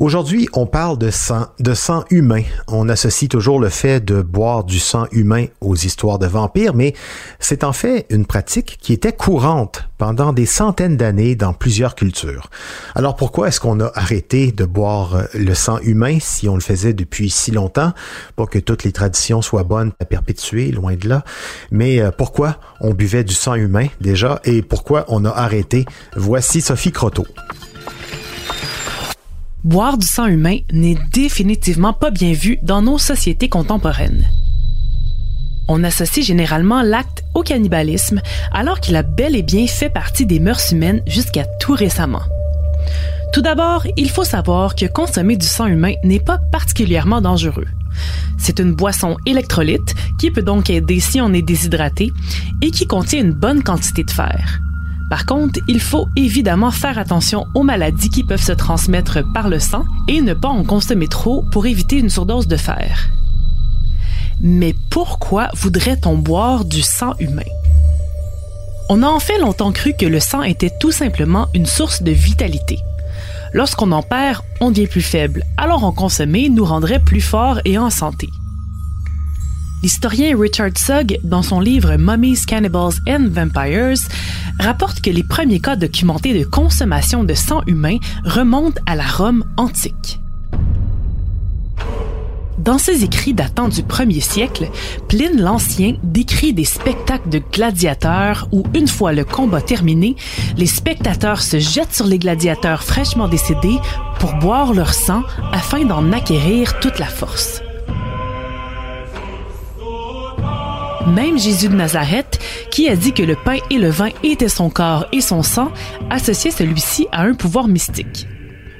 Aujourd'hui, on parle de sang, de sang humain. On associe toujours le fait de boire du sang humain aux histoires de vampires, mais c'est en fait une pratique qui était courante pendant des centaines d'années dans plusieurs cultures. Alors pourquoi est-ce qu'on a arrêté de boire le sang humain si on le faisait depuis si longtemps? Pas que toutes les traditions soient bonnes à perpétuer, loin de là, mais euh, pourquoi on buvait du sang humain déjà? Et pourquoi on a arrêté? Voici Sophie Croteau. Boire du sang humain n'est définitivement pas bien vu dans nos sociétés contemporaines. On associe généralement l'acte au cannibalisme, alors qu'il a bel et bien fait partie des mœurs humaines jusqu'à tout récemment. Tout d'abord, il faut savoir que consommer du sang humain n'est pas particulièrement dangereux. C'est une boisson électrolyte qui peut donc aider si on est déshydraté et qui contient une bonne quantité de fer. Par contre, il faut évidemment faire attention aux maladies qui peuvent se transmettre par le sang et ne pas en consommer trop pour éviter une surdose de fer. Mais pourquoi voudrait-on boire du sang humain? On a en fait longtemps cru que le sang était tout simplement une source de vitalité. Lorsqu'on en perd, on devient plus faible, alors en consommer nous rendrait plus forts et en santé. L'historien Richard Sugg, dans son livre Mummies, Cannibals and Vampires, rapporte que les premiers cas documentés de consommation de sang humain remontent à la Rome antique. Dans ses écrits datant du 1er siècle, Pline l'Ancien décrit des spectacles de gladiateurs où, une fois le combat terminé, les spectateurs se jettent sur les gladiateurs fraîchement décédés pour boire leur sang afin d'en acquérir toute la force. Même Jésus de Nazareth, qui a dit que le pain et le vin étaient son corps et son sang, associait celui-ci à un pouvoir mystique.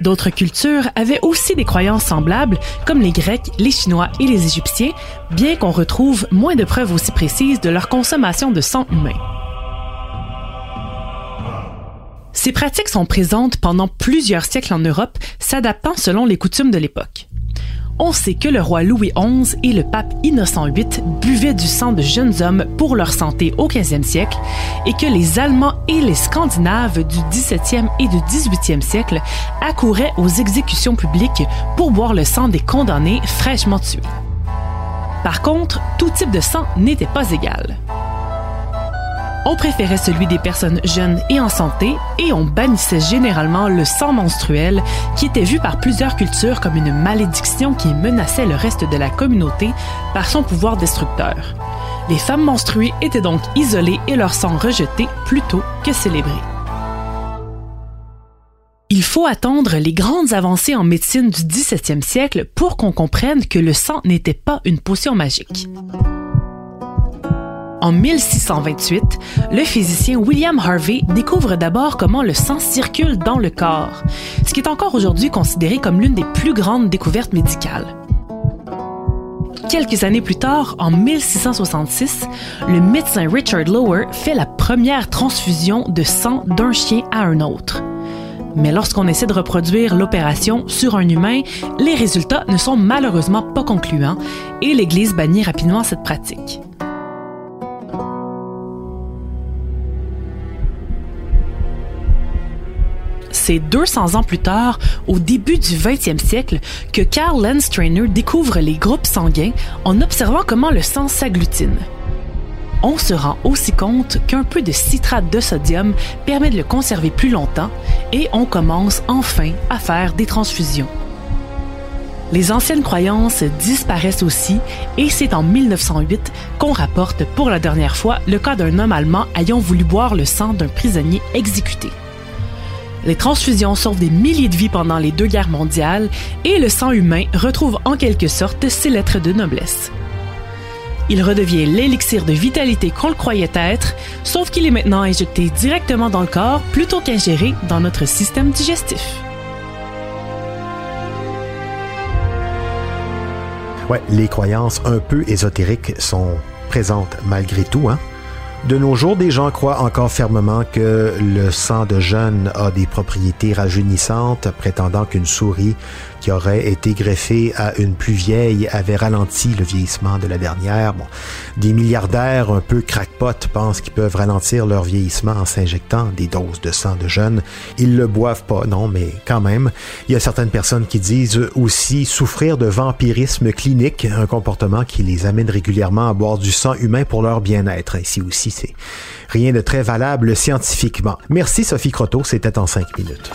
D'autres cultures avaient aussi des croyances semblables, comme les Grecs, les Chinois et les Égyptiens, bien qu'on retrouve moins de preuves aussi précises de leur consommation de sang humain. Ces pratiques sont présentes pendant plusieurs siècles en Europe, s'adaptant selon les coutumes de l'époque on sait que le roi Louis XI et le pape Innocent VIII buvaient du sang de jeunes hommes pour leur santé au 15e siècle et que les Allemands et les Scandinaves du 17e et du 18e siècle accouraient aux exécutions publiques pour boire le sang des condamnés fraîchement tués. Par contre, tout type de sang n'était pas égal. On préférait celui des personnes jeunes et en santé et on bannissait généralement le sang menstruel qui était vu par plusieurs cultures comme une malédiction qui menaçait le reste de la communauté par son pouvoir destructeur. Les femmes menstruées étaient donc isolées et leur sang rejeté plutôt que célébré. Il faut attendre les grandes avancées en médecine du 17e siècle pour qu'on comprenne que le sang n'était pas une potion magique. En 1628, le physicien William Harvey découvre d'abord comment le sang circule dans le corps, ce qui est encore aujourd'hui considéré comme l'une des plus grandes découvertes médicales. Quelques années plus tard, en 1666, le médecin Richard Lower fait la première transfusion de sang d'un chien à un autre. Mais lorsqu'on essaie de reproduire l'opération sur un humain, les résultats ne sont malheureusement pas concluants et l'Église bannit rapidement cette pratique. C'est 200 ans plus tard, au début du 20e siècle, que Karl Landstrainer découvre les groupes sanguins en observant comment le sang s'agglutine. On se rend aussi compte qu'un peu de citrate de sodium permet de le conserver plus longtemps et on commence enfin à faire des transfusions. Les anciennes croyances disparaissent aussi et c'est en 1908 qu'on rapporte pour la dernière fois le cas d'un homme allemand ayant voulu boire le sang d'un prisonnier exécuté. Les transfusions sauvent des milliers de vies pendant les deux guerres mondiales et le sang humain retrouve en quelque sorte ses lettres de noblesse. Il redevient l'élixir de vitalité qu'on le croyait être, sauf qu'il est maintenant injecté directement dans le corps plutôt qu'ingéré dans notre système digestif. Les croyances un peu ésotériques sont présentes malgré tout, hein? De nos jours, des gens croient encore fermement que le sang de jeune a des propriétés rajeunissantes, prétendant qu'une souris qui aurait été greffée à une plus vieille avait ralenti le vieillissement de la dernière. Bon, des milliardaires un peu crackpot pensent qu'ils peuvent ralentir leur vieillissement en s'injectant des doses de sang de jeunes. Ils le boivent pas, non, mais quand même. Il y a certaines personnes qui disent aussi souffrir de vampirisme clinique, un comportement qui les amène régulièrement à boire du sang humain pour leur bien-être. Ici aussi, rien de très valable scientifiquement. Merci Sophie Croteau, c'était en cinq minutes.